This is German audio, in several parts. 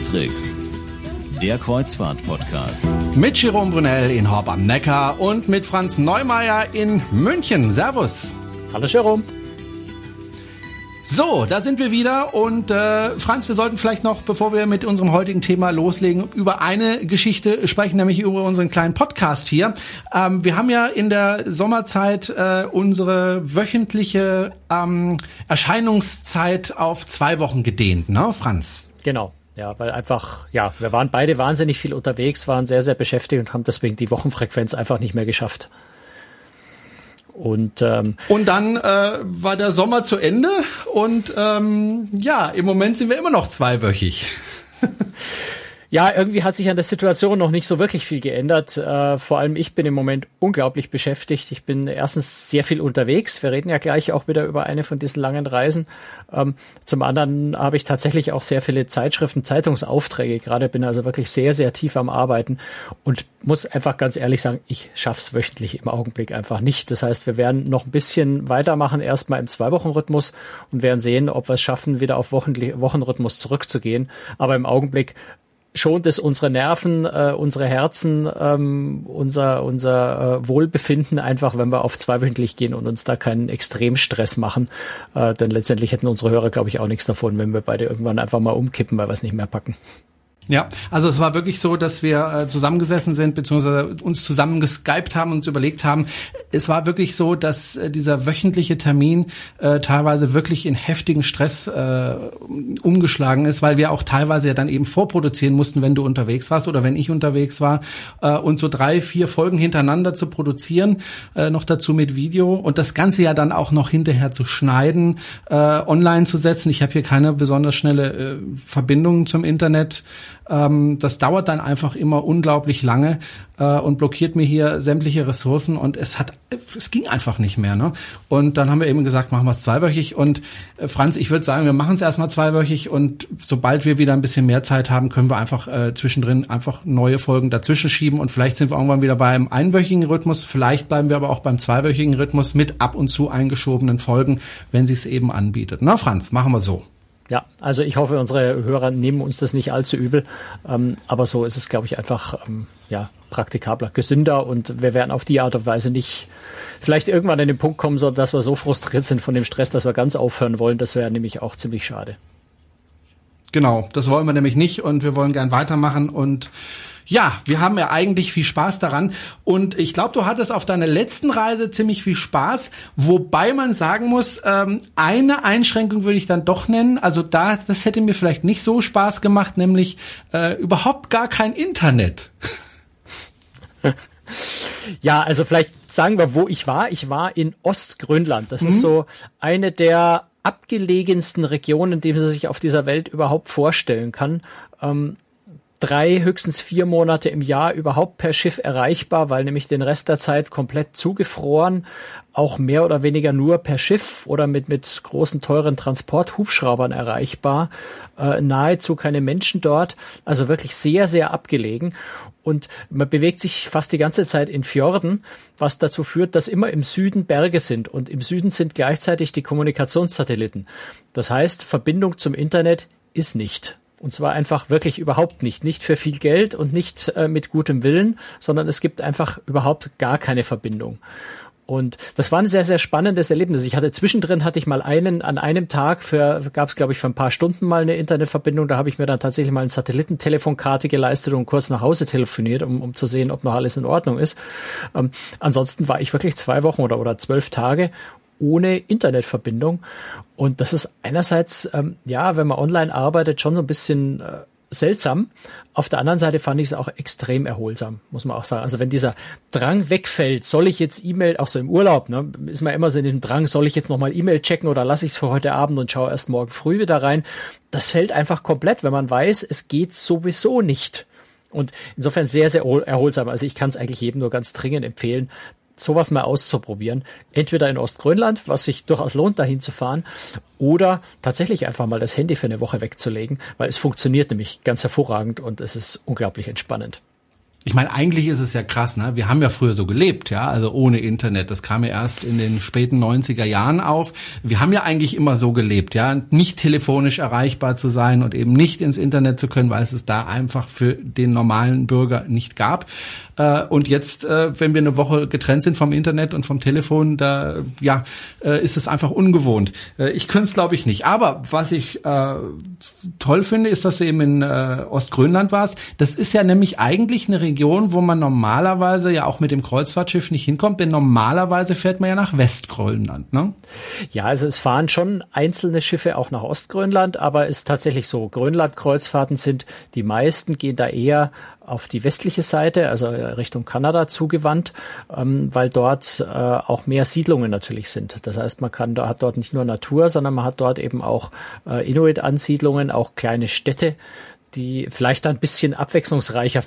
Tricks, der Kreuzfahrt-Podcast. Mit Jerome Brunel in Horb am Neckar und mit Franz Neumeier in München. Servus. Hallo Jerome. So, da sind wir wieder und äh, Franz, wir sollten vielleicht noch, bevor wir mit unserem heutigen Thema loslegen, über eine Geschichte sprechen, nämlich über unseren kleinen Podcast hier. Ähm, wir haben ja in der Sommerzeit äh, unsere wöchentliche ähm, Erscheinungszeit auf zwei Wochen gedehnt, ne, Franz? Genau. Ja, weil einfach, ja, wir waren beide wahnsinnig viel unterwegs, waren sehr, sehr beschäftigt und haben deswegen die Wochenfrequenz einfach nicht mehr geschafft. Und, ähm, und dann äh, war der Sommer zu Ende und ähm, ja, im Moment sind wir immer noch zweiwöchig. Ja, irgendwie hat sich an der Situation noch nicht so wirklich viel geändert. Äh, vor allem ich bin im Moment unglaublich beschäftigt. Ich bin erstens sehr viel unterwegs. Wir reden ja gleich auch wieder über eine von diesen langen Reisen. Ähm, zum anderen habe ich tatsächlich auch sehr viele Zeitschriften, Zeitungsaufträge. Gerade bin also wirklich sehr, sehr tief am Arbeiten und muss einfach ganz ehrlich sagen, ich schaff's wöchentlich im Augenblick einfach nicht. Das heißt, wir werden noch ein bisschen weitermachen, erstmal im Zwei-Wochen-Rhythmus und werden sehen, ob wir es schaffen, wieder auf Wochenrhythmus zurückzugehen. Aber im Augenblick schont es unsere Nerven, äh, unsere Herzen, ähm, unser, unser äh, Wohlbefinden einfach, wenn wir auf zweiwöchentlich gehen und uns da keinen Extremstress machen. Äh, denn letztendlich hätten unsere Hörer, glaube ich, auch nichts davon, wenn wir beide irgendwann einfach mal umkippen, weil wir es nicht mehr packen. Ja, also es war wirklich so, dass wir äh, zusammengesessen sind, beziehungsweise uns zusammen geskypt haben und uns überlegt haben. Es war wirklich so, dass äh, dieser wöchentliche Termin äh, teilweise wirklich in heftigen Stress äh, umgeschlagen ist, weil wir auch teilweise ja dann eben vorproduzieren mussten, wenn du unterwegs warst oder wenn ich unterwegs war. Äh, und so drei, vier Folgen hintereinander zu produzieren, äh, noch dazu mit Video und das Ganze ja dann auch noch hinterher zu schneiden, äh, online zu setzen. Ich habe hier keine besonders schnelle äh, Verbindung zum Internet. Ähm, das dauert dann einfach immer unglaublich lange äh, und blockiert mir hier sämtliche Ressourcen und es hat, es ging einfach nicht mehr. Ne? Und dann haben wir eben gesagt, machen wir es zweiwöchig und äh, Franz, ich würde sagen, wir machen es erstmal zweiwöchig und sobald wir wieder ein bisschen mehr Zeit haben, können wir einfach äh, zwischendrin einfach neue Folgen dazwischen schieben und vielleicht sind wir irgendwann wieder beim einwöchigen Rhythmus, vielleicht bleiben wir aber auch beim zweiwöchigen Rhythmus mit ab und zu eingeschobenen Folgen, wenn sie es eben anbietet. Na Franz, machen wir so. Ja, also ich hoffe, unsere Hörer nehmen uns das nicht allzu übel. Ähm, aber so ist es, glaube ich, einfach ähm, ja, praktikabler, gesünder und wir werden auf die Art und Weise nicht vielleicht irgendwann an den Punkt kommen, so dass wir so frustriert sind von dem Stress, dass wir ganz aufhören wollen. Das wäre nämlich auch ziemlich schade. Genau, das wollen wir nämlich nicht und wir wollen gern weitermachen und ja, wir haben ja eigentlich viel Spaß daran und ich glaube, du hattest auf deiner letzten Reise ziemlich viel Spaß, wobei man sagen muss, ähm, eine Einschränkung würde ich dann doch nennen, also da, das hätte mir vielleicht nicht so Spaß gemacht, nämlich äh, überhaupt gar kein Internet. Ja, also vielleicht sagen wir, wo ich war. Ich war in Ostgrönland. Das mhm. ist so eine der abgelegensten Regionen, die man sich auf dieser Welt überhaupt vorstellen kann. Ähm, drei, höchstens vier Monate im Jahr überhaupt per Schiff erreichbar, weil nämlich den Rest der Zeit komplett zugefroren, auch mehr oder weniger nur per Schiff oder mit, mit großen, teuren Transporthubschraubern erreichbar, äh, nahezu keine Menschen dort, also wirklich sehr, sehr abgelegen. Und man bewegt sich fast die ganze Zeit in Fjorden, was dazu führt, dass immer im Süden Berge sind und im Süden sind gleichzeitig die Kommunikationssatelliten. Das heißt, Verbindung zum Internet ist nicht. Und zwar einfach wirklich überhaupt nicht. Nicht für viel Geld und nicht äh, mit gutem Willen, sondern es gibt einfach überhaupt gar keine Verbindung. Und das war ein sehr, sehr spannendes Erlebnis. Ich hatte zwischendrin hatte ich mal einen, an einem Tag für, gab es, glaube ich, für ein paar Stunden mal eine Internetverbindung. Da habe ich mir dann tatsächlich mal eine Satellitentelefonkarte geleistet und kurz nach Hause telefoniert, um, um zu sehen, ob noch alles in Ordnung ist. Ähm, ansonsten war ich wirklich zwei Wochen oder, oder zwölf Tage ohne Internetverbindung. Und das ist einerseits, ähm, ja, wenn man online arbeitet, schon so ein bisschen äh, seltsam. Auf der anderen Seite fand ich es auch extrem erholsam, muss man auch sagen. Also wenn dieser Drang wegfällt, soll ich jetzt E-Mail, auch so im Urlaub, ne, ist man immer so in dem Drang, soll ich jetzt nochmal E-Mail checken oder lasse ich es für heute Abend und schaue erst morgen früh wieder rein. Das fällt einfach komplett, wenn man weiß, es geht sowieso nicht. Und insofern sehr, sehr erholsam. Also ich kann es eigentlich jedem nur ganz dringend empfehlen, sowas mal auszuprobieren. Entweder in Ostgrönland, was sich durchaus lohnt, dahin zu fahren, oder tatsächlich einfach mal das Handy für eine Woche wegzulegen, weil es funktioniert nämlich ganz hervorragend und es ist unglaublich entspannend. Ich meine, eigentlich ist es ja krass, ne? Wir haben ja früher so gelebt, ja, also ohne Internet. Das kam ja erst in den späten 90er Jahren auf. Wir haben ja eigentlich immer so gelebt, ja, nicht telefonisch erreichbar zu sein und eben nicht ins Internet zu können, weil es es da einfach für den normalen Bürger nicht gab. Äh, und jetzt, äh, wenn wir eine Woche getrennt sind vom Internet und vom Telefon, da ja, äh, ist es einfach ungewohnt. ich könnte es, glaube ich, nicht. Aber was ich äh, toll finde, ist, dass du eben in äh, Ostgrönland warst. Das ist ja nämlich eigentlich eine Region, wo man normalerweise ja auch mit dem Kreuzfahrtschiff nicht hinkommt, denn normalerweise fährt man ja nach Westgrönland, ne? Ja, also es fahren schon einzelne Schiffe auch nach Ostgrönland, aber ist tatsächlich so, Grönland-Kreuzfahrten sind, die meisten gehen da eher auf die westliche Seite, also Richtung Kanada zugewandt, ähm, weil dort äh, auch mehr Siedlungen natürlich sind. Das heißt, man kann, hat dort nicht nur Natur, sondern man hat dort eben auch äh, Inuit-Ansiedlungen, auch kleine Städte, die vielleicht ein bisschen abwechslungsreicher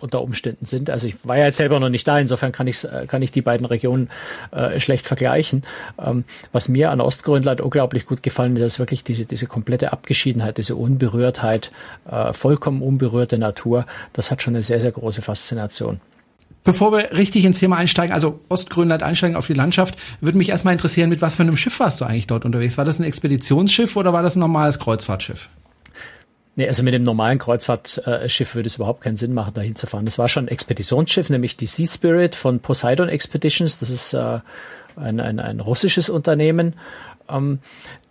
unter Umständen sind. Also ich war ja jetzt selber noch nicht da, insofern kann ich äh, kann ich die beiden Regionen äh, schlecht vergleichen. Ähm, was mir an Ostgrönland unglaublich gut gefallen ist, ist wirklich diese diese komplette Abgeschiedenheit, diese Unberührtheit, äh, vollkommen unberührte Natur. Das hat schon eine sehr sehr große Faszination. Bevor wir richtig ins Thema einsteigen, also Ostgrönland einsteigen auf die Landschaft, würde mich erstmal interessieren, mit was für einem Schiff warst du eigentlich dort unterwegs? War das ein Expeditionsschiff oder war das ein normales Kreuzfahrtschiff? Nee, also mit dem normalen Kreuzfahrtschiff würde es überhaupt keinen Sinn machen, dahin zu fahren. Das war schon ein Expeditionsschiff, nämlich die Sea Spirit von Poseidon Expeditions. Das ist äh, ein, ein, ein russisches Unternehmen. Ähm,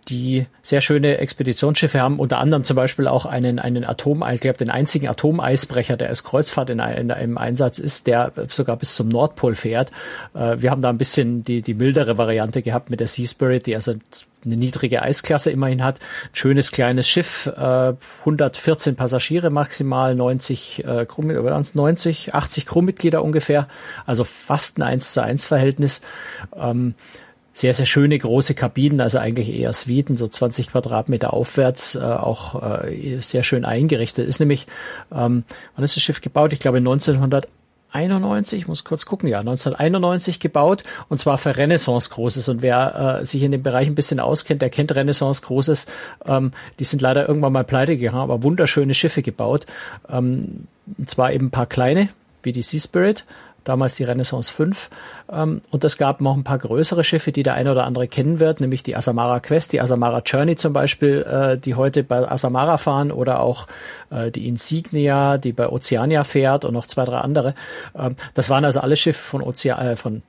die sehr schöne Expeditionsschiffe haben, unter anderem zum Beispiel auch einen, einen Atom, ich glaube, den einzigen Atomeisbrecher, der als Kreuzfahrt in, in, im Einsatz ist, der sogar bis zum Nordpol fährt. Äh, wir haben da ein bisschen die, die mildere Variante gehabt mit der Sea Spirit, die also eine niedrige Eisklasse immerhin hat. Ein schönes kleines Schiff, äh, 114 Passagiere maximal, 90 äh, Crew, 90, 80 Crewmitglieder ungefähr, also fast ein 1 zu 1 Verhältnis. Ähm, sehr, sehr schöne große Kabinen, also eigentlich eher Suiten, so 20 Quadratmeter aufwärts, äh, auch äh, sehr schön eingerichtet. Ist nämlich, ähm, wann ist das Schiff gebaut? Ich glaube 1900 1991, ich muss kurz gucken, ja, 1991 gebaut und zwar für Renaissance Großes. Und wer äh, sich in dem Bereich ein bisschen auskennt, der kennt Renaissance Großes. Ähm, die sind leider irgendwann mal pleite gegangen, aber wunderschöne Schiffe gebaut. Ähm, und zwar eben ein paar kleine, wie die Sea Spirit, damals die Renaissance 5. Ähm, und es gab noch ein paar größere Schiffe, die der eine oder andere kennen wird, nämlich die Asamara Quest, die Asamara Journey zum Beispiel, äh, die heute bei Asamara fahren oder auch äh, die Insignia, die bei Oceania fährt und noch zwei, drei andere. Ähm, das waren also alle Schiffe von Ozean, äh, von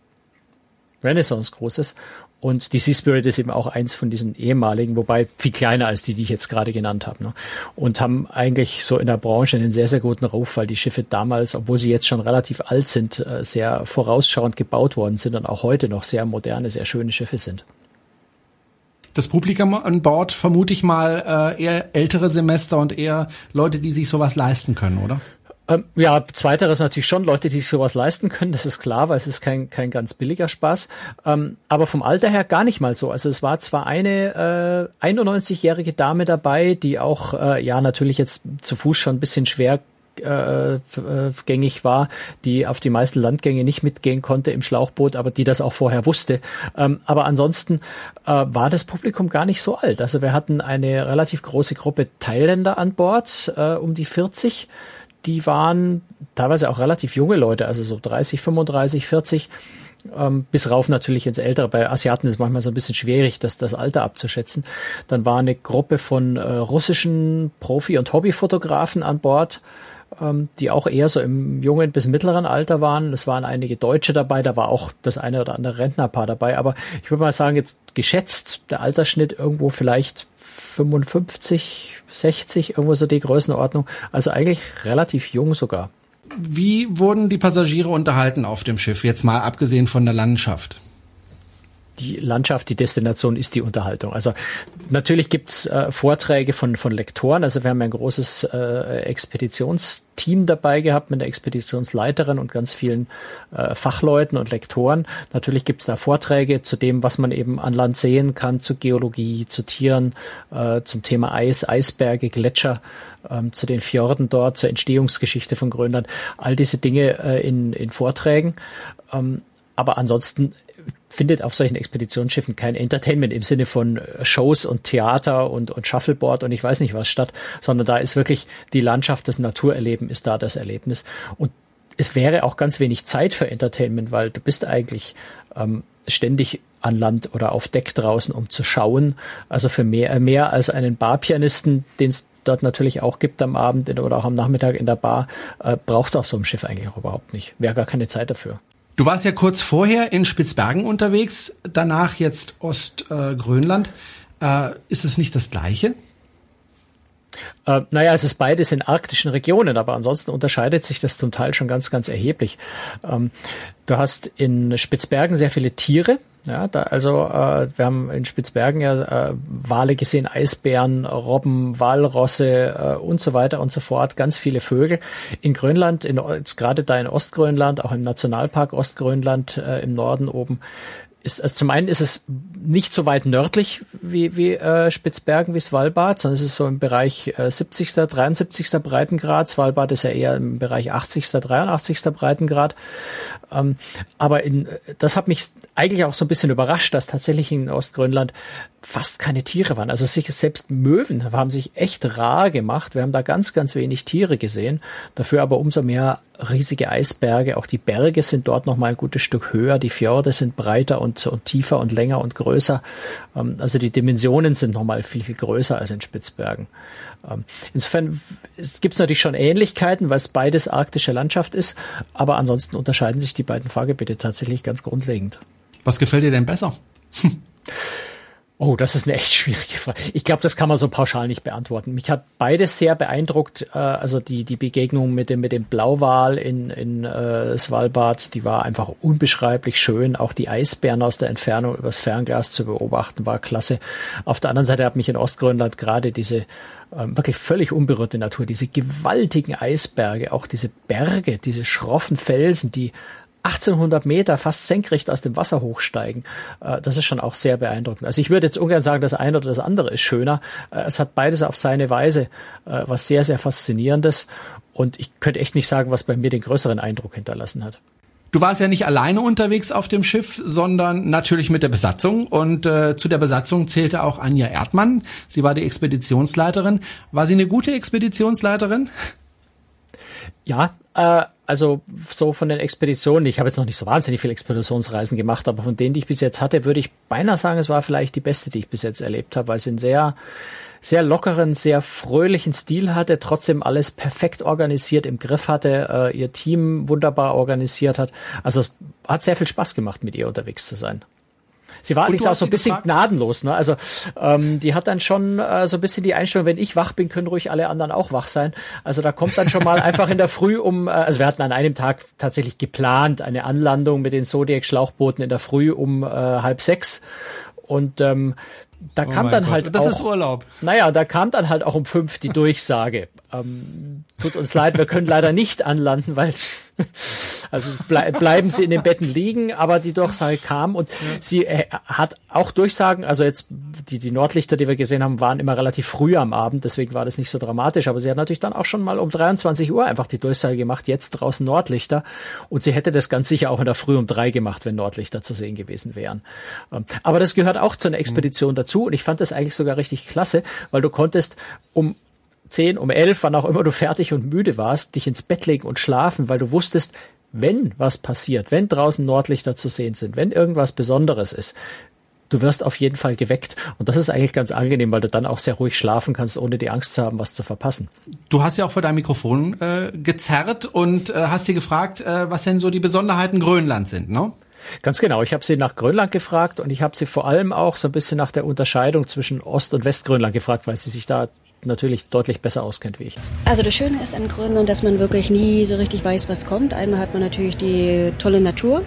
Renaissance Großes. Und die Sea Spirit ist eben auch eins von diesen ehemaligen, wobei viel kleiner als die, die ich jetzt gerade genannt habe. Ne? Und haben eigentlich so in der Branche einen sehr, sehr guten Ruf, weil die Schiffe damals, obwohl sie jetzt schon relativ alt sind, äh, sehr vorausschauend gebaut worden sind und auch heute noch sehr moderne, sehr schöne Schiffe sind. Das Publikum an Bord vermute ich mal äh, eher ältere Semester und eher Leute, die sich sowas leisten können, oder? Ähm, ja, zweiteres natürlich schon Leute, die sich sowas leisten können, das ist klar, weil es ist kein, kein ganz billiger Spaß. Ähm, aber vom Alter her gar nicht mal so. Also es war zwar eine äh, 91-jährige Dame dabei, die auch, äh, ja, natürlich jetzt zu Fuß schon ein bisschen schwer äh, gängig war, die auf die meisten Landgänge nicht mitgehen konnte im Schlauchboot, aber die das auch vorher wusste. Ähm, aber ansonsten äh, war das Publikum gar nicht so alt. Also wir hatten eine relativ große Gruppe Thailänder an Bord, äh, um die 40 die waren teilweise auch relativ junge Leute, also so 30, 35, 40, ähm, bis rauf natürlich ins Ältere. Bei Asiaten ist es manchmal so ein bisschen schwierig, das, das Alter abzuschätzen. Dann war eine Gruppe von äh, russischen Profi- und Hobbyfotografen an Bord, ähm, die auch eher so im jungen bis mittleren Alter waren. Es waren einige Deutsche dabei, da war auch das eine oder andere Rentnerpaar dabei. Aber ich würde mal sagen, jetzt geschätzt, der Altersschnitt irgendwo vielleicht 55, 60, irgendwo so die Größenordnung. Also eigentlich relativ jung sogar. Wie wurden die Passagiere unterhalten auf dem Schiff, jetzt mal abgesehen von der Landschaft? Die Landschaft, die Destination ist die Unterhaltung. Also natürlich gibt's äh, Vorträge von, von Lektoren. Also wir haben ein großes äh, Expeditionsteam dabei gehabt mit der Expeditionsleiterin und ganz vielen äh, Fachleuten und Lektoren. Natürlich gibt's da Vorträge zu dem, was man eben an Land sehen kann, zu Geologie, zu Tieren, äh, zum Thema Eis, Eisberge, Gletscher, ähm, zu den Fjorden dort, zur Entstehungsgeschichte von Grönland. All diese Dinge äh, in, in Vorträgen. Ähm, aber ansonsten findet auf solchen Expeditionsschiffen kein Entertainment im Sinne von äh, Shows und Theater und, und Shuffleboard und ich weiß nicht was statt, sondern da ist wirklich die Landschaft, das Naturerleben ist da das Erlebnis. Und es wäre auch ganz wenig Zeit für Entertainment, weil du bist eigentlich ähm, ständig an Land oder auf Deck draußen, um zu schauen. Also für mehr, mehr als einen Barpianisten, den es dort natürlich auch gibt am Abend oder auch am Nachmittag in der Bar, äh, braucht es auf so einem Schiff eigentlich auch überhaupt nicht. Wäre gar keine Zeit dafür. Du warst ja kurz vorher in Spitzbergen unterwegs, danach jetzt Ostgrönland. Äh, äh, ist es nicht das Gleiche? Äh, naja, es ist beides in arktischen Regionen, aber ansonsten unterscheidet sich das zum Teil schon ganz, ganz erheblich. Ähm, du hast in Spitzbergen sehr viele Tiere. Ja, da, also äh, wir haben in Spitzbergen ja äh, Wale gesehen, Eisbären, Robben, Walrosse äh, und so weiter und so fort, ganz viele Vögel. In Grönland, in, gerade da in Ostgrönland, auch im Nationalpark Ostgrönland äh, im Norden oben, ist, also zum einen ist es nicht so weit nördlich wie, wie äh, Spitzbergen, wie Svalbard, sondern es ist so im Bereich äh, 70., 73. Breitengrad. Svalbard ist ja eher im Bereich 80., 83. Breitengrad. Ähm, aber in, das hat mich eigentlich auch so ein bisschen überrascht, dass tatsächlich in Ostgrönland fast keine Tiere waren. Also sich selbst Möwen haben sich echt rar gemacht. Wir haben da ganz, ganz wenig Tiere gesehen. Dafür aber umso mehr riesige Eisberge. Auch die Berge sind dort noch mal ein gutes Stück höher. Die Fjorde sind breiter und, und tiefer und länger und größer. Ähm, also die Dimensionen sind noch mal viel, viel größer als in Spitzbergen. Ähm, insofern gibt es natürlich schon Ähnlichkeiten, weil es beides arktische Landschaft ist. Aber ansonsten unterscheiden sich die beiden Fahrgebiete tatsächlich ganz grundlegend. Was gefällt dir denn besser? Oh, das ist eine echt schwierige Frage. Ich glaube, das kann man so pauschal nicht beantworten. Mich hat beides sehr beeindruckt. Äh, also die, die Begegnung mit dem, mit dem Blauwal in, in äh, Svalbard, die war einfach unbeschreiblich schön. Auch die Eisbären aus der Entfernung übers Fernglas zu beobachten, war klasse. Auf der anderen Seite hat mich in Ostgrönland gerade diese ähm, wirklich völlig unberührte Natur, diese gewaltigen Eisberge, auch diese Berge, diese schroffen Felsen, die 1800 Meter fast senkrecht aus dem Wasser hochsteigen. Äh, das ist schon auch sehr beeindruckend. Also ich würde jetzt ungern sagen, das eine oder das andere ist schöner. Äh, es hat beides auf seine Weise äh, was sehr, sehr faszinierendes. Und ich könnte echt nicht sagen, was bei mir den größeren Eindruck hinterlassen hat. Du warst ja nicht alleine unterwegs auf dem Schiff, sondern natürlich mit der Besatzung. Und äh, zu der Besatzung zählte auch Anja Erdmann. Sie war die Expeditionsleiterin. War sie eine gute Expeditionsleiterin? Ja, äh, also so von den Expeditionen, ich habe jetzt noch nicht so wahnsinnig viele Expeditionsreisen gemacht, aber von denen, die ich bis jetzt hatte, würde ich beinahe sagen, es war vielleicht die beste, die ich bis jetzt erlebt habe, weil sie einen sehr, sehr lockeren, sehr fröhlichen Stil hatte, trotzdem alles perfekt organisiert im Griff hatte, äh, ihr Team wunderbar organisiert hat. Also es hat sehr viel Spaß gemacht, mit ihr unterwegs zu sein. Sie war allerdings auch so ein bisschen gefragt? gnadenlos. Ne? Also ähm, die hat dann schon äh, so ein bisschen die Einstellung, wenn ich wach bin, können ruhig alle anderen auch wach sein. Also da kommt dann schon mal einfach in der Früh um, äh, also wir hatten an einem Tag tatsächlich geplant, eine Anlandung mit den Zodiac-Schlauchbooten in der Früh um äh, halb sechs. Und ähm, da oh kam dann Gott. halt das auch, ist Urlaub. Naja, da kam dann halt auch um fünf die Durchsage. ähm, tut uns leid, wir können leider nicht anlanden, weil also ble bleiben sie in den Betten liegen, aber die Durchsage kam und ja. sie äh, hat auch Durchsagen, also jetzt die, die Nordlichter, die wir gesehen haben, waren immer relativ früh am Abend, deswegen war das nicht so dramatisch, aber sie hat natürlich dann auch schon mal um 23 Uhr einfach die Durchsage gemacht, jetzt draußen Nordlichter und sie hätte das ganz sicher auch in der Früh um drei gemacht, wenn Nordlichter zu sehen gewesen wären. Ähm, aber das gehört auch zu einer Expedition dazu und ich fand das eigentlich sogar richtig klasse, weil du konntest um zehn, um elf, wann auch immer du fertig und müde warst, dich ins Bett legen und schlafen, weil du wusstest, wenn was passiert, wenn draußen Nordlichter zu sehen sind, wenn irgendwas Besonderes ist, du wirst auf jeden Fall geweckt. Und das ist eigentlich ganz angenehm, weil du dann auch sehr ruhig schlafen kannst, ohne die Angst zu haben, was zu verpassen. Du hast ja auch vor deinem Mikrofon äh, gezerrt und äh, hast sie gefragt, äh, was denn so die Besonderheiten Grönland sind, ne? Ganz genau. Ich habe sie nach Grönland gefragt und ich habe sie vor allem auch so ein bisschen nach der Unterscheidung zwischen Ost- und Westgrönland gefragt, weil sie sich da natürlich deutlich besser auskennt wie ich. Also das Schöne ist an Grönland, dass man wirklich nie so richtig weiß, was kommt. Einmal hat man natürlich die tolle Natur,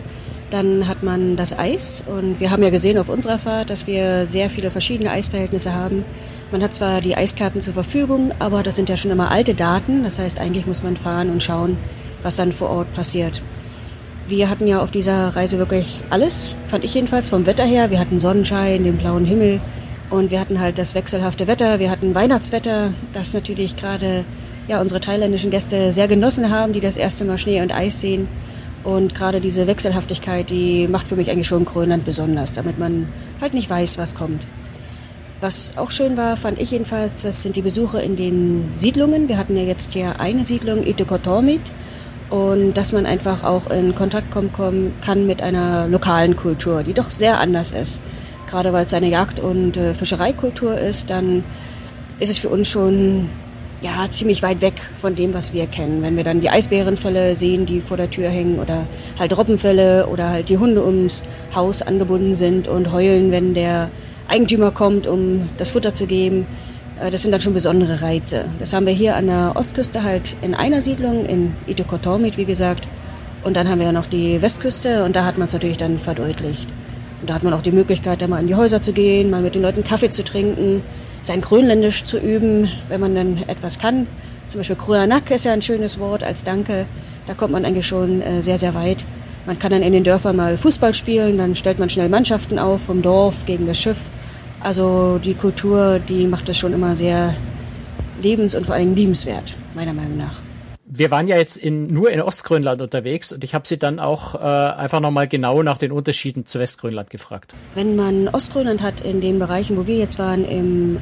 dann hat man das Eis und wir haben ja gesehen auf unserer Fahrt, dass wir sehr viele verschiedene Eisverhältnisse haben. Man hat zwar die Eiskarten zur Verfügung, aber das sind ja schon immer alte Daten. Das heißt, eigentlich muss man fahren und schauen, was dann vor Ort passiert. Wir hatten ja auf dieser Reise wirklich alles, fand ich jedenfalls vom Wetter her. Wir hatten Sonnenschein, den blauen Himmel, und wir hatten halt das wechselhafte Wetter, wir hatten Weihnachtswetter, das natürlich gerade ja, unsere thailändischen Gäste sehr genossen haben, die das erste Mal Schnee und Eis sehen. Und gerade diese Wechselhaftigkeit, die macht für mich eigentlich schon Grönland besonders, damit man halt nicht weiß, was kommt. Was auch schön war, fand ich jedenfalls, das sind die Besuche in den Siedlungen. Wir hatten ja jetzt hier eine Siedlung, Itekotormit. und dass man einfach auch in Kontakt kommen kann mit einer lokalen Kultur, die doch sehr anders ist. Gerade weil es eine Jagd- und äh, Fischereikultur ist, dann ist es für uns schon ja, ziemlich weit weg von dem, was wir kennen. Wenn wir dann die Eisbärenfälle sehen, die vor der Tür hängen oder halt Robbenfälle oder halt die Hunde ums Haus angebunden sind und heulen, wenn der Eigentümer kommt, um das Futter zu geben. Äh, das sind dann schon besondere Reize. Das haben wir hier an der Ostküste halt in einer Siedlung, in Itokotormit, wie gesagt. Und dann haben wir ja noch die Westküste und da hat man es natürlich dann verdeutlicht. Und da hat man auch die Möglichkeit, da mal in die Häuser zu gehen, mal mit den Leuten Kaffee zu trinken, sein Grönländisch zu üben, wenn man dann etwas kann. Zum Beispiel Kruanak ist ja ein schönes Wort als Danke. Da kommt man eigentlich schon äh, sehr, sehr weit. Man kann dann in den Dörfern mal Fußball spielen, dann stellt man schnell Mannschaften auf vom Dorf gegen das Schiff. Also die Kultur, die macht es schon immer sehr lebens- und vor allem liebenswert, meiner Meinung nach wir waren ja jetzt in, nur in Ostgrönland unterwegs und ich habe sie dann auch äh, einfach nochmal genau nach den Unterschieden zu Westgrönland gefragt. Wenn man Ostgrönland hat in den Bereichen, wo wir jetzt waren, im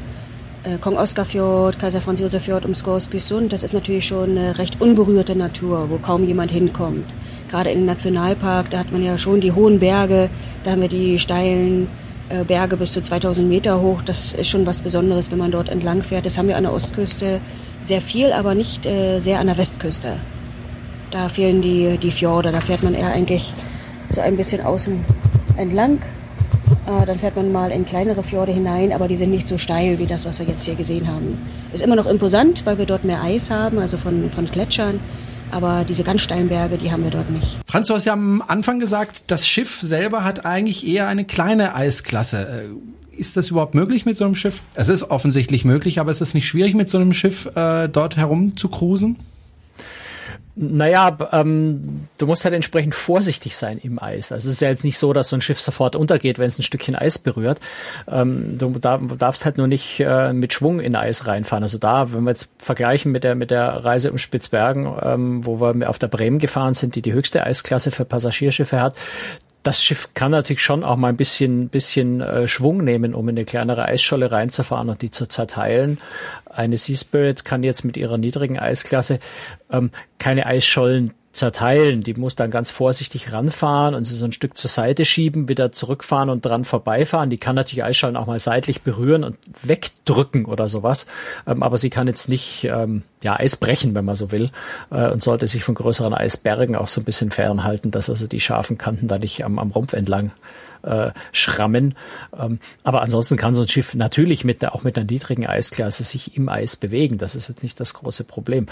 äh, Kong-Oskar-Fjord, Kaiser Franz Josef Fjord, um Sund, das ist natürlich schon eine recht unberührte Natur, wo kaum jemand hinkommt. Gerade im Nationalpark, da hat man ja schon die hohen Berge, da haben wir die steilen äh, Berge bis zu 2000 Meter hoch. Das ist schon was Besonderes, wenn man dort entlang fährt. Das haben wir an der Ostküste sehr viel, aber nicht äh, sehr an der Westküste. Da fehlen die, die Fjorde, da fährt man eher eigentlich so ein bisschen außen entlang. Äh, dann fährt man mal in kleinere Fjorde hinein, aber die sind nicht so steil wie das, was wir jetzt hier gesehen haben. Ist immer noch imposant, weil wir dort mehr Eis haben, also von, von Gletschern. Aber diese ganz steilen Berge, die haben wir dort nicht. Franz, du hast ja am Anfang gesagt, das Schiff selber hat eigentlich eher eine kleine Eisklasse. Ist das überhaupt möglich mit so einem Schiff? Es ist offensichtlich möglich, aber ist es nicht schwierig, mit so einem Schiff äh, dort herum zu cruisen? Naja, ähm, du musst halt entsprechend vorsichtig sein im Eis. Also es ist ja jetzt nicht so, dass so ein Schiff sofort untergeht, wenn es ein Stückchen Eis berührt. Ähm, du darfst halt nur nicht äh, mit Schwung in Eis reinfahren. Also da, wenn wir jetzt vergleichen mit der mit der Reise um Spitzbergen, ähm, wo wir auf der Bremen gefahren sind, die die höchste Eisklasse für Passagierschiffe hat, das Schiff kann natürlich schon auch mal ein bisschen, bisschen äh, Schwung nehmen, um in eine kleinere Eisscholle reinzufahren und die zu zerteilen. Eine Sea Spirit kann jetzt mit ihrer niedrigen Eisklasse ähm, keine Eisschollen zerteilen. Die muss dann ganz vorsichtig ranfahren und sie so ein Stück zur Seite schieben, wieder zurückfahren und dran vorbeifahren. Die kann natürlich Eisschollen auch mal seitlich berühren und wegdrücken oder sowas. Ähm, aber sie kann jetzt nicht ähm, ja, Eis brechen, wenn man so will, äh, und sollte sich von größeren Eisbergen auch so ein bisschen fernhalten, dass also die scharfen Kanten da nicht am, am Rumpf entlang äh, schrammen. Ähm, aber ansonsten kann so ein Schiff natürlich mit der, auch mit einer niedrigen Eisklasse sich im Eis bewegen. Das ist jetzt nicht das große Problem.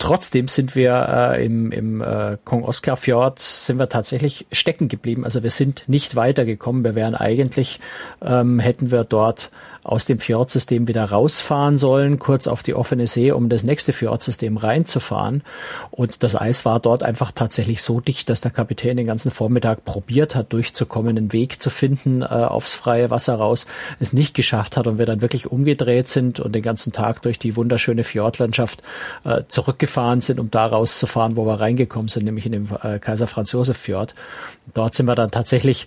Trotzdem sind wir äh, im, im äh, Kong Oskar Fjord sind wir tatsächlich stecken geblieben. Also wir sind nicht weitergekommen. Wir wären eigentlich, ähm, hätten wir dort aus dem Fjordsystem wieder rausfahren sollen, kurz auf die offene See, um das nächste Fjordsystem reinzufahren. Und das Eis war dort einfach tatsächlich so dicht, dass der Kapitän den ganzen Vormittag probiert hat, durchzukommen, einen Weg zu finden äh, aufs freie Wasser raus, es nicht geschafft hat und wir dann wirklich umgedreht sind und den ganzen Tag durch die wunderschöne Fjordlandschaft äh, zurückgefahren sind, um da rauszufahren, wo wir reingekommen sind, nämlich in den äh, Kaiser Franz Josef Fjord. Dort sind wir dann tatsächlich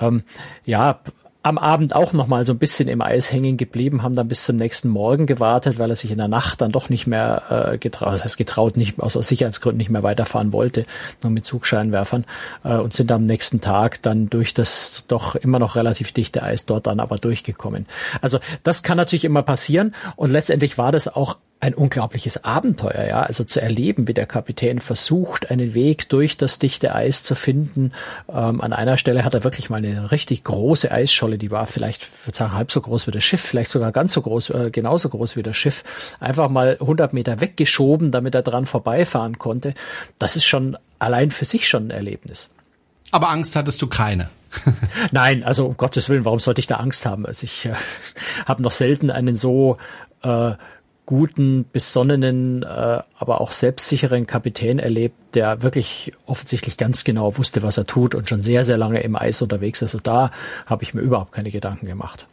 ähm, ja am Abend auch noch mal so ein bisschen im Eis hängen geblieben, haben dann bis zum nächsten Morgen gewartet, weil er sich in der Nacht dann doch nicht mehr äh, getraut, das heißt getraut, nicht aus, aus Sicherheitsgründen nicht mehr weiterfahren wollte, nur mit Zugscheinwerfern äh, und sind am nächsten Tag dann durch das doch immer noch relativ dichte Eis dort dann aber durchgekommen. Also das kann natürlich immer passieren und letztendlich war das auch ein unglaubliches Abenteuer, ja, also zu erleben, wie der Kapitän versucht, einen Weg durch das dichte Eis zu finden. Ähm, an einer Stelle hat er wirklich mal eine richtig große Eisscholle, die war vielleicht, ich würde sagen, halb so groß wie das Schiff, vielleicht sogar ganz so groß, äh, genauso groß wie das Schiff, einfach mal 100 Meter weggeschoben, damit er dran vorbeifahren konnte. Das ist schon allein für sich schon ein Erlebnis. Aber Angst hattest du keine. Nein, also um Gottes Willen, warum sollte ich da Angst haben? Also ich äh, habe noch selten einen so äh, guten, besonnenen, äh, aber auch selbstsicheren Kapitän erlebt, der wirklich offensichtlich ganz genau wusste, was er tut und schon sehr, sehr lange im Eis unterwegs ist. Also da habe ich mir überhaupt keine Gedanken gemacht.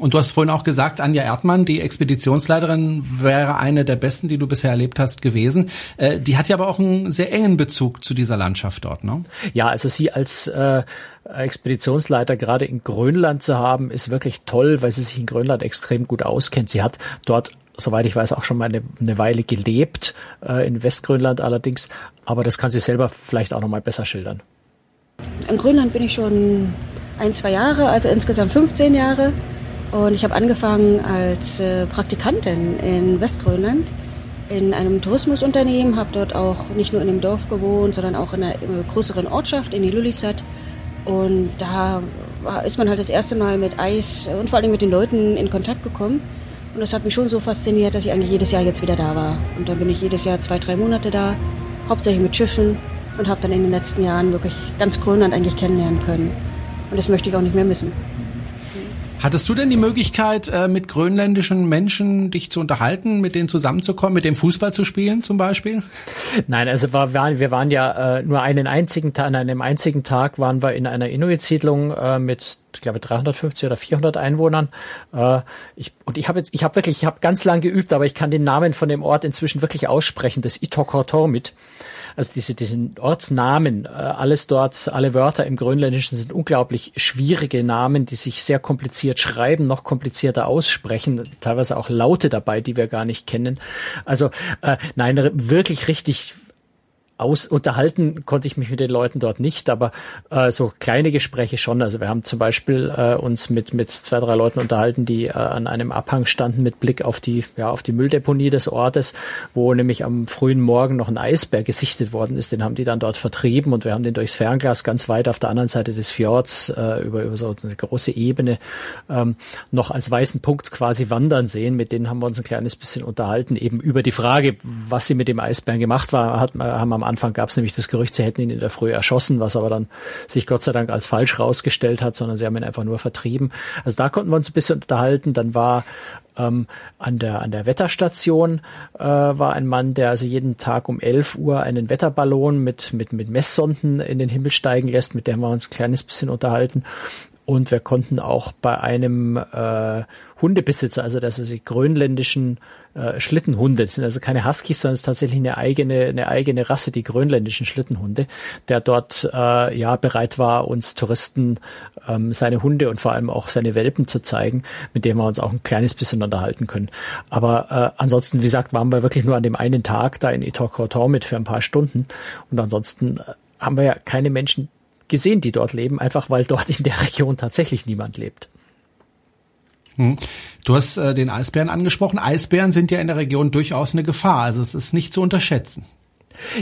Und du hast vorhin auch gesagt, Anja Erdmann, die Expeditionsleiterin, wäre eine der besten, die du bisher erlebt hast, gewesen. Äh, die hat ja aber auch einen sehr engen Bezug zu dieser Landschaft dort, ne? Ja, also sie als äh, Expeditionsleiter gerade in Grönland zu haben, ist wirklich toll, weil sie sich in Grönland extrem gut auskennt. Sie hat dort soweit ich weiß, auch schon mal eine, eine Weile gelebt, äh, in Westgrönland allerdings. Aber das kann sie selber vielleicht auch noch mal besser schildern. In Grönland bin ich schon ein, zwei Jahre, also insgesamt 15 Jahre. Und ich habe angefangen als äh, Praktikantin in Westgrönland in einem Tourismusunternehmen, habe dort auch nicht nur in einem Dorf gewohnt, sondern auch in einer größeren Ortschaft, in Ilulissat. Und da ist man halt das erste Mal mit Eis und vor allem mit den Leuten in Kontakt gekommen. Und das hat mich schon so fasziniert, dass ich eigentlich jedes Jahr jetzt wieder da war. Und dann bin ich jedes Jahr zwei, drei Monate da, hauptsächlich mit Schiffen und habe dann in den letzten Jahren wirklich ganz Grönland eigentlich kennenlernen können. Und das möchte ich auch nicht mehr missen. Hattest du denn die Möglichkeit, äh, mit grönländischen Menschen dich zu unterhalten, mit denen zusammenzukommen, mit dem Fußball zu spielen zum Beispiel? Nein, also wir waren, ja äh, nur einen einzigen Tag, an einem einzigen Tag waren wir in einer Inuit-Siedlung äh, mit ich glaube 350 oder 400 Einwohnern. Äh, ich, und ich habe jetzt, ich habe wirklich, ich habe ganz lang geübt, aber ich kann den Namen von dem Ort inzwischen wirklich aussprechen, das Itokortormit also diese, diesen Ortsnamen, äh, alles dort, alle Wörter im Grönländischen sind unglaublich schwierige Namen, die sich sehr kompliziert schreiben, noch komplizierter aussprechen, teilweise auch Laute dabei, die wir gar nicht kennen. Also äh, nein, wirklich richtig aus unterhalten konnte ich mich mit den Leuten dort nicht, aber äh, so kleine Gespräche schon. Also wir haben zum Beispiel äh, uns mit mit zwei drei Leuten unterhalten, die äh, an einem Abhang standen mit Blick auf die ja auf die Mülldeponie des Ortes, wo nämlich am frühen Morgen noch ein Eisberg gesichtet worden ist. Den haben die dann dort vertrieben und wir haben den durchs Fernglas ganz weit auf der anderen Seite des Fjords äh, über über so eine große Ebene ähm, noch als weißen Punkt quasi wandern sehen. Mit denen haben wir uns ein kleines bisschen unterhalten eben über die Frage, was sie mit dem Eisbären gemacht war, hat, haben am Anfang gab es nämlich das Gerücht, sie hätten ihn in der Früh erschossen, was aber dann sich Gott sei Dank als falsch rausgestellt hat, sondern sie haben ihn einfach nur vertrieben. Also da konnten wir uns ein bisschen unterhalten. Dann war ähm, an der an der Wetterstation äh, war ein Mann, der also jeden Tag um 11 Uhr einen Wetterballon mit mit mit Messsonden in den Himmel steigen lässt. Mit dem haben wir uns ein kleines bisschen unterhalten. Und wir konnten auch bei einem äh, Hundebesitzer, also das ist die grönländischen äh, Schlittenhunde. Das sind also keine Huskies, sondern es ist tatsächlich eine eigene, eine eigene Rasse, die grönländischen Schlittenhunde, der dort äh, ja bereit war, uns Touristen ähm, seine Hunde und vor allem auch seine Welpen zu zeigen, mit dem wir uns auch ein kleines bisschen unterhalten können. Aber äh, ansonsten, wie gesagt, waren wir wirklich nur an dem einen Tag da in Itokotor mit für ein paar Stunden und ansonsten äh, haben wir ja keine Menschen gesehen, die dort leben, einfach weil dort in der Region tatsächlich niemand lebt. Hm. Du hast äh, den Eisbären angesprochen. Eisbären sind ja in der Region durchaus eine Gefahr. Also es ist nicht zu unterschätzen.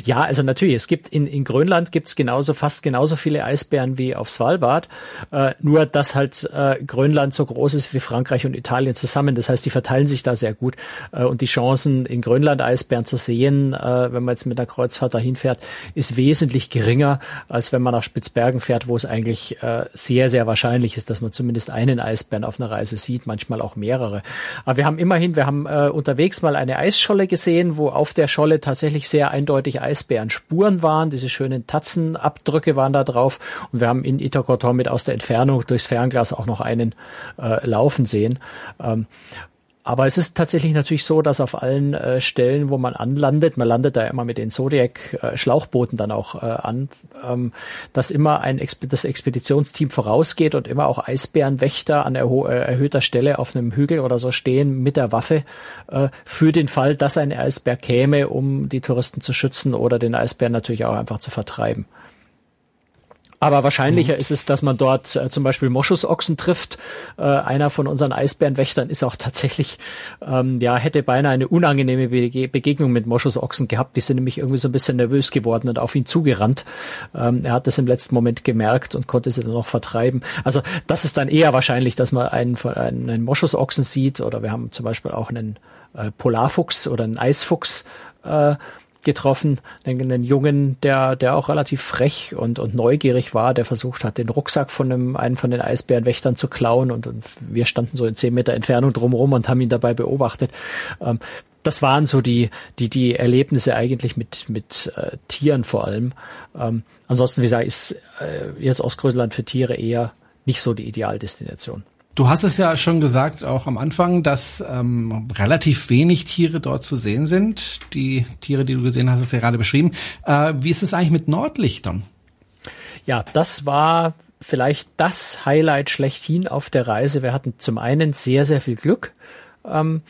Ja, also natürlich, es gibt in, in Grönland gibt's genauso, fast genauso viele Eisbären wie auf Svalbard. Äh, nur, dass halt äh, Grönland so groß ist wie Frankreich und Italien zusammen. Das heißt, die verteilen sich da sehr gut. Äh, und die Chancen, in Grönland Eisbären zu sehen, äh, wenn man jetzt mit einer Kreuzfahrt dahin fährt, ist wesentlich geringer, als wenn man nach Spitzbergen fährt, wo es eigentlich äh, sehr, sehr wahrscheinlich ist, dass man zumindest einen Eisbären auf einer Reise sieht, manchmal auch mehrere. Aber wir haben immerhin, wir haben äh, unterwegs mal eine Eisscholle gesehen, wo auf der Scholle tatsächlich sehr eindeutig eindeutig Eisbärenspuren waren. Diese schönen Tatzenabdrücke waren da drauf. Und wir haben in Itokotor mit aus der Entfernung durchs Fernglas auch noch einen äh, laufen sehen. Ähm, aber es ist tatsächlich natürlich so, dass auf allen äh, Stellen, wo man anlandet, man landet da immer mit den Zodiac-Schlauchbooten äh, dann auch äh, an, ähm, dass immer ein Exp das Expeditionsteam vorausgeht und immer auch Eisbärenwächter an äh, erhöhter Stelle auf einem Hügel oder so stehen mit der Waffe äh, für den Fall, dass ein Eisbär käme, um die Touristen zu schützen oder den Eisbären natürlich auch einfach zu vertreiben. Aber wahrscheinlicher mhm. ist es, dass man dort äh, zum Beispiel Moschusochsen trifft. Äh, einer von unseren Eisbärenwächtern ist auch tatsächlich, ähm, ja, hätte beinahe eine unangenehme Bege Begegnung mit Moschusochsen gehabt. Die sind nämlich irgendwie so ein bisschen nervös geworden und auf ihn zugerannt. Ähm, er hat das im letzten Moment gemerkt und konnte sie dann noch vertreiben. Also das ist dann eher wahrscheinlich, dass man einen, einen, einen Moschusochsen sieht oder wir haben zum Beispiel auch einen äh, Polarfuchs oder einen Eisfuchs äh, getroffen, einen Jungen, der, der auch relativ frech und, und neugierig war, der versucht hat, den Rucksack von einem, einen von den Eisbärenwächtern zu klauen und, und wir standen so in zehn Meter Entfernung drumherum und haben ihn dabei beobachtet. Ähm, das waren so die, die, die Erlebnisse eigentlich mit, mit äh, Tieren vor allem. Ähm, ansonsten, wie gesagt, ist äh, jetzt aus Grönland für Tiere eher nicht so die Idealdestination. Du hast es ja schon gesagt, auch am Anfang, dass ähm, relativ wenig Tiere dort zu sehen sind. Die Tiere, die du gesehen hast, hast du ja gerade beschrieben. Äh, wie ist es eigentlich mit Nordlichtern? Ja, das war vielleicht das Highlight schlechthin auf der Reise. Wir hatten zum einen sehr, sehr viel Glück. Ähm,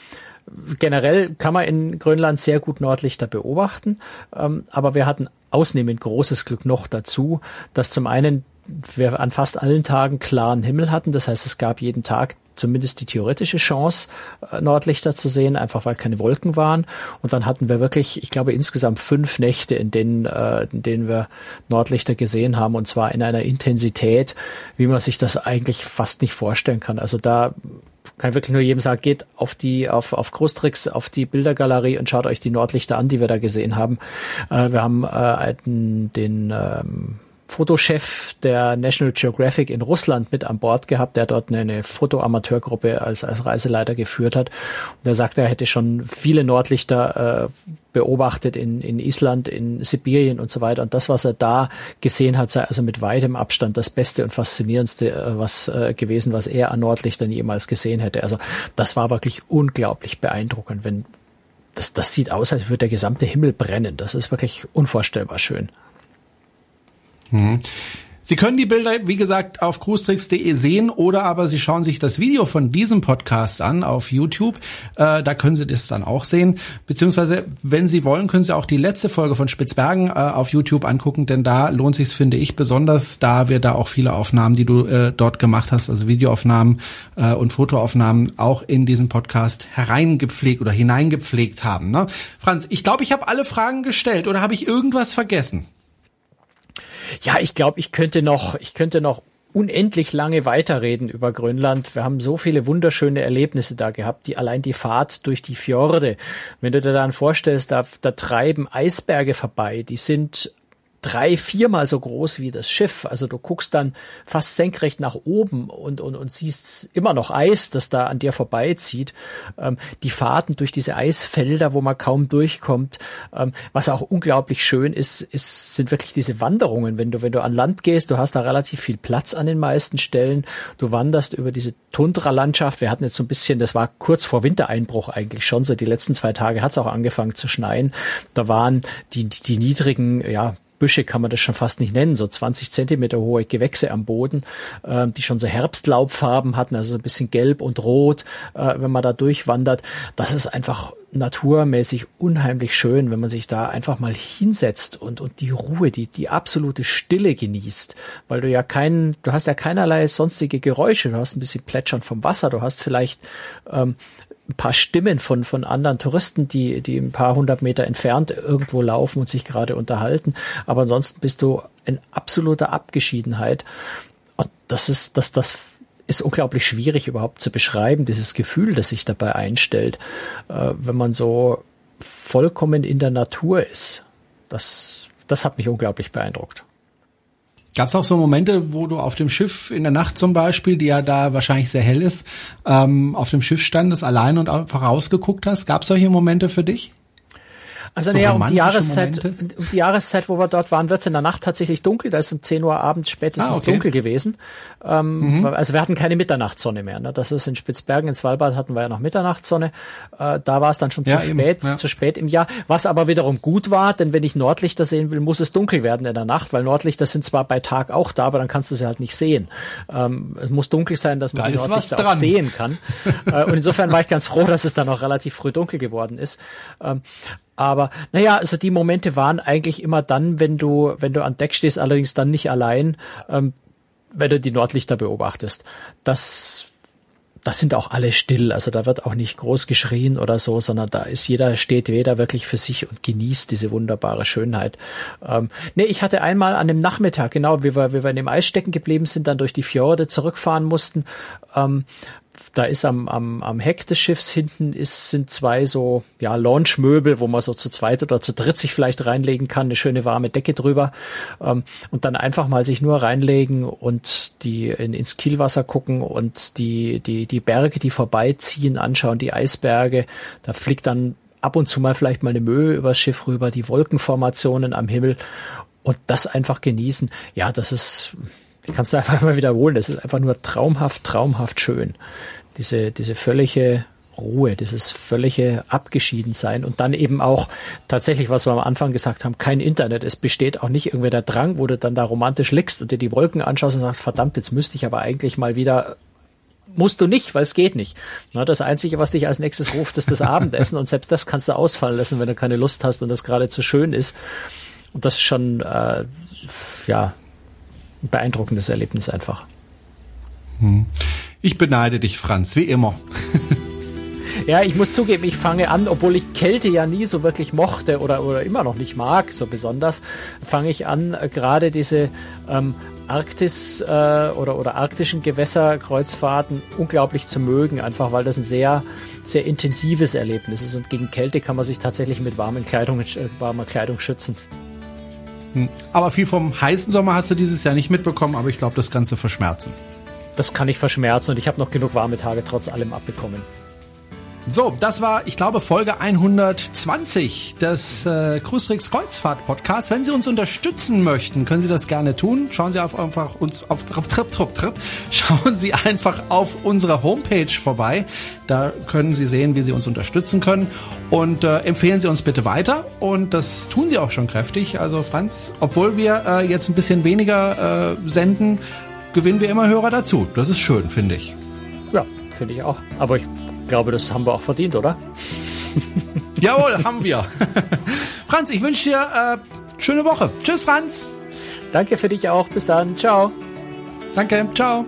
generell kann man in Grönland sehr gut Nordlichter beobachten, ähm, aber wir hatten ausnehmend großes Glück noch dazu, dass zum einen wir an fast allen Tagen klaren Himmel hatten. Das heißt, es gab jeden Tag zumindest die theoretische Chance, äh, Nordlichter zu sehen, einfach weil keine Wolken waren. Und dann hatten wir wirklich, ich glaube, insgesamt fünf Nächte, in denen, äh, in denen wir Nordlichter gesehen haben, und zwar in einer Intensität, wie man sich das eigentlich fast nicht vorstellen kann. Also da kann ich wirklich nur jedem sagen, geht auf die, auf, auf Großtricks, auf die Bildergalerie und schaut euch die Nordlichter an, die wir da gesehen haben. Äh, wir haben äh, den, den ähm, Fotochef der National Geographic in Russland mit an Bord gehabt, der dort eine, Fotoamateurgruppe als, als Reiseleiter geführt hat. Und er sagte, er hätte schon viele Nordlichter äh, beobachtet in, in Island, in Sibirien und so weiter. Und das, was er da gesehen hat, sei also mit weitem Abstand das Beste und faszinierendste äh, was äh, gewesen, was er an Nordlichtern jemals gesehen hätte. Also das war wirklich unglaublich beeindruckend, wenn das, das sieht aus, als würde der gesamte Himmel brennen. Das ist wirklich unvorstellbar schön. Mhm. Sie können die Bilder, wie gesagt, auf cruestricks.de sehen oder aber Sie schauen sich das Video von diesem Podcast an auf YouTube. Äh, da können Sie das dann auch sehen. Beziehungsweise, wenn Sie wollen, können Sie auch die letzte Folge von Spitzbergen äh, auf YouTube angucken, denn da lohnt sich finde ich, besonders, da wir da auch viele Aufnahmen, die du äh, dort gemacht hast, also Videoaufnahmen äh, und Fotoaufnahmen, auch in diesen Podcast hereingepflegt oder hineingepflegt haben. Ne? Franz, ich glaube, ich habe alle Fragen gestellt oder habe ich irgendwas vergessen? Ja, ich glaube, ich könnte noch, ich könnte noch unendlich lange weiterreden über Grönland. Wir haben so viele wunderschöne Erlebnisse da gehabt, die allein die Fahrt durch die Fjorde. Wenn du dir dann vorstellst, da, da treiben Eisberge vorbei, die sind drei, viermal so groß wie das Schiff. Also du guckst dann fast senkrecht nach oben und, und, und siehst immer noch Eis, das da an dir vorbeizieht. Ähm, die Fahrten durch diese Eisfelder, wo man kaum durchkommt. Ähm, was auch unglaublich schön ist, ist, sind wirklich diese Wanderungen. Wenn du, wenn du an Land gehst, du hast da relativ viel Platz an den meisten Stellen. Du wanderst über diese Tundra-Landschaft. Wir hatten jetzt so ein bisschen, das war kurz vor Wintereinbruch eigentlich schon. So die letzten zwei Tage hat es auch angefangen zu schneien. Da waren die, die, die niedrigen, ja, Büsche kann man das schon fast nicht nennen, so 20 Zentimeter hohe Gewächse am Boden, äh, die schon so Herbstlaubfarben hatten, also so ein bisschen gelb und rot, äh, wenn man da durchwandert. Das ist einfach naturmäßig unheimlich schön, wenn man sich da einfach mal hinsetzt und, und die Ruhe, die, die absolute Stille genießt, weil du ja keinen, du hast ja keinerlei sonstige Geräusche, du hast ein bisschen Plätschern vom Wasser, du hast vielleicht ähm, ein paar Stimmen von, von anderen Touristen, die, die ein paar hundert Meter entfernt irgendwo laufen und sich gerade unterhalten. Aber ansonsten bist du in absoluter Abgeschiedenheit. Und das ist, das, das ist unglaublich schwierig überhaupt zu beschreiben, dieses Gefühl, das sich dabei einstellt, äh, wenn man so vollkommen in der Natur ist. Das, das hat mich unglaublich beeindruckt. Gab es auch so Momente, wo du auf dem Schiff in der Nacht zum Beispiel, die ja da wahrscheinlich sehr hell ist, ähm, auf dem Schiff standest allein und einfach rausgeguckt hast? Gab es solche Momente für dich? Also so naja, um die Jahreszeit, um die Jahreszeit, wo wir dort waren, wird es in der Nacht tatsächlich dunkel. Da ist um 10 Uhr abends spätestens ah, okay. dunkel gewesen. Ähm, mhm. Also wir hatten keine Mitternachtssonne mehr. Ne? Das ist in Spitzbergen, in Svalbard hatten wir ja noch Mitternachtssonne. Äh, da war es dann schon ja, zu spät, ja. zu spät im Jahr. Was aber wiederum gut war, denn wenn ich Nordlichter sehen will, muss es dunkel werden in der Nacht, weil Nordlichter sind zwar bei Tag auch da, aber dann kannst du sie halt nicht sehen. Ähm, es muss dunkel sein, dass man da die Nordlichter auch sehen kann. äh, und insofern war ich ganz froh, dass es dann auch relativ früh dunkel geworden ist. Ähm, aber naja, also die Momente waren eigentlich immer dann, wenn du, wenn du an Deck stehst, allerdings dann nicht allein, ähm, wenn du die Nordlichter beobachtest. Das das sind auch alle still, also da wird auch nicht groß geschrien oder so, sondern da ist jeder, steht jeder wirklich für sich und genießt diese wunderbare Schönheit. Ähm, nee, ich hatte einmal an dem Nachmittag, genau, wie wir, wie wir in dem Eis stecken geblieben sind, dann durch die Fjorde zurückfahren mussten, ähm, da ist am, am, am Heck des Schiffs hinten ist, sind zwei so, ja, Launchmöbel, wo man so zu zweit oder zu dritt sich vielleicht reinlegen kann, eine schöne warme Decke drüber, ähm, und dann einfach mal sich nur reinlegen und die in, ins Kielwasser gucken und die, die, die Berge, die vorbeiziehen, anschauen, die Eisberge. Da fliegt dann ab und zu mal vielleicht mal eine Möwe übers Schiff rüber, die Wolkenformationen am Himmel und das einfach genießen. Ja, das ist, ich kann es einfach mal wiederholen, das ist einfach nur traumhaft, traumhaft schön diese, diese völlige Ruhe, dieses völlige Abgeschiedensein und dann eben auch tatsächlich, was wir am Anfang gesagt haben, kein Internet. Es besteht auch nicht irgendwie der Drang, wo du dann da romantisch liegst und dir die Wolken anschaust und sagst, verdammt, jetzt müsste ich aber eigentlich mal wieder musst du nicht, weil es geht nicht. Na, das Einzige, was dich als nächstes ruft, ist das Abendessen und selbst das kannst du ausfallen lassen, wenn du keine Lust hast und das gerade zu schön ist. Und das ist schon, äh, ja, beeindruckendes Erlebnis einfach. Hm. Ich beneide dich, Franz, wie immer. Ja, ich muss zugeben, ich fange an, obwohl ich Kälte ja nie so wirklich mochte oder, oder immer noch nicht mag, so besonders, fange ich an, äh, gerade diese ähm, Arktis äh, oder, oder arktischen Gewässerkreuzfahrten unglaublich zu mögen, einfach weil das ein sehr, sehr intensives Erlebnis ist und gegen Kälte kann man sich tatsächlich mit warmen Kleidung, äh, warmer Kleidung schützen. Hm. Aber viel vom heißen Sommer hast du dieses Jahr nicht mitbekommen, aber ich glaube, das Ganze verschmerzen. Das kann ich verschmerzen und ich habe noch genug warme Tage trotz allem abbekommen. So, das war, ich glaube, Folge 120 des äh, Cruiserix Kreuzfahrt Podcasts. Wenn Sie uns unterstützen möchten, können Sie das gerne tun. Schauen Sie auf, einfach uns auf Trip, Trip, Trip. Schauen Sie einfach auf unsere Homepage vorbei. Da können Sie sehen, wie Sie uns unterstützen können. Und äh, empfehlen Sie uns bitte weiter. Und das tun Sie auch schon kräftig. Also Franz, obwohl wir äh, jetzt ein bisschen weniger äh, senden, gewinnen wir immer Hörer dazu. Das ist schön, finde ich. Ja, finde ich auch. Aber ich glaube, das haben wir auch verdient, oder? Jawohl, haben wir. Franz, ich wünsche dir äh, schöne Woche. Tschüss, Franz. Danke für dich auch. Bis dann. Ciao. Danke. Ciao.